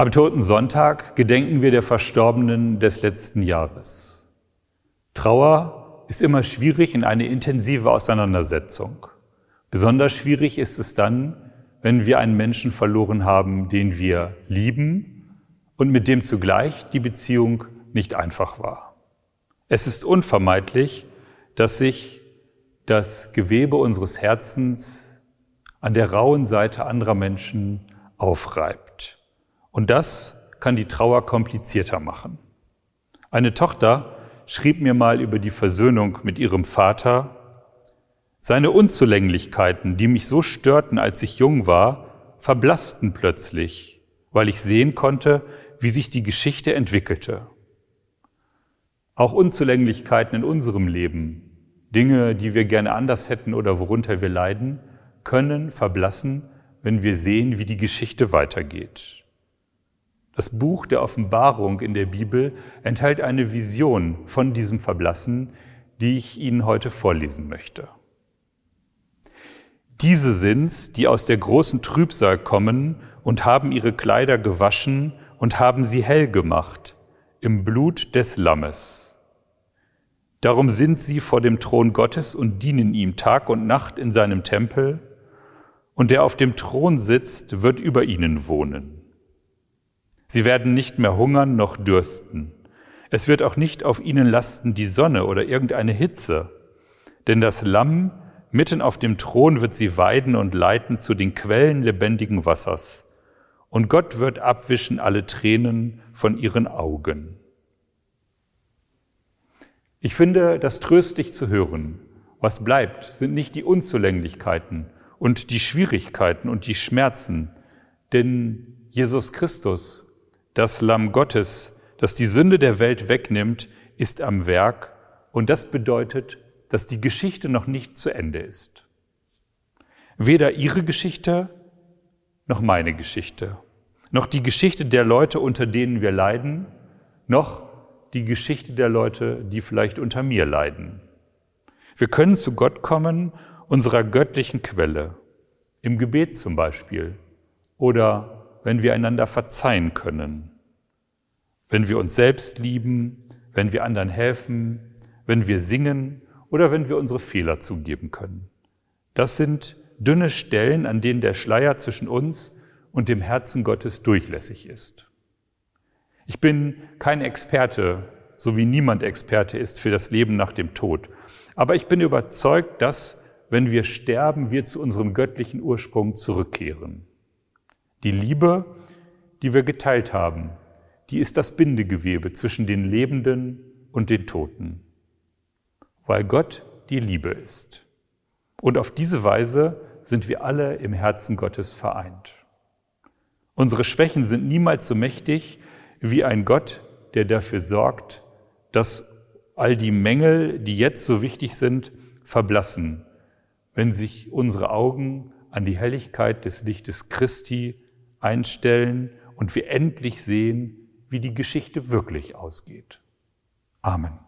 Am Toten Sonntag gedenken wir der Verstorbenen des letzten Jahres. Trauer ist immer schwierig in eine intensive Auseinandersetzung. Besonders schwierig ist es dann, wenn wir einen Menschen verloren haben, den wir lieben und mit dem zugleich die Beziehung nicht einfach war. Es ist unvermeidlich, dass sich das Gewebe unseres Herzens an der rauen Seite anderer Menschen aufreibt. Und das kann die Trauer komplizierter machen. Eine Tochter schrieb mir mal über die Versöhnung mit ihrem Vater, seine Unzulänglichkeiten, die mich so störten, als ich jung war, verblassten plötzlich, weil ich sehen konnte, wie sich die Geschichte entwickelte. Auch Unzulänglichkeiten in unserem Leben, Dinge, die wir gerne anders hätten oder worunter wir leiden, können verblassen, wenn wir sehen, wie die Geschichte weitergeht. Das Buch der Offenbarung in der Bibel enthält eine Vision von diesem Verblassen, die ich Ihnen heute vorlesen möchte. Diese sind's, die aus der großen Trübsal kommen und haben ihre Kleider gewaschen und haben sie hell gemacht im Blut des Lammes. Darum sind sie vor dem Thron Gottes und dienen ihm Tag und Nacht in seinem Tempel, und der auf dem Thron sitzt, wird über ihnen wohnen. Sie werden nicht mehr hungern noch dürsten. Es wird auch nicht auf ihnen lasten die Sonne oder irgendeine Hitze. Denn das Lamm mitten auf dem Thron wird sie weiden und leiten zu den Quellen lebendigen Wassers. Und Gott wird abwischen alle Tränen von ihren Augen. Ich finde das tröstlich zu hören. Was bleibt, sind nicht die Unzulänglichkeiten und die Schwierigkeiten und die Schmerzen, denn Jesus Christus das Lamm Gottes, das die Sünde der Welt wegnimmt, ist am Werk. Und das bedeutet, dass die Geschichte noch nicht zu Ende ist. Weder ihre Geschichte noch meine Geschichte, noch die Geschichte der Leute, unter denen wir leiden, noch die Geschichte der Leute, die vielleicht unter mir leiden. Wir können zu Gott kommen, unserer göttlichen Quelle, im Gebet zum Beispiel. Oder wenn wir einander verzeihen können, wenn wir uns selbst lieben, wenn wir anderen helfen, wenn wir singen oder wenn wir unsere Fehler zugeben können. Das sind dünne Stellen, an denen der Schleier zwischen uns und dem Herzen Gottes durchlässig ist. Ich bin kein Experte, so wie niemand Experte ist für das Leben nach dem Tod. Aber ich bin überzeugt, dass, wenn wir sterben, wir zu unserem göttlichen Ursprung zurückkehren. Die Liebe, die wir geteilt haben, die ist das Bindegewebe zwischen den Lebenden und den Toten, weil Gott die Liebe ist. Und auf diese Weise sind wir alle im Herzen Gottes vereint. Unsere Schwächen sind niemals so mächtig wie ein Gott, der dafür sorgt, dass all die Mängel, die jetzt so wichtig sind, verblassen, wenn sich unsere Augen an die Helligkeit des Lichtes Christi einstellen und wir endlich sehen, wie die Geschichte wirklich ausgeht. Amen.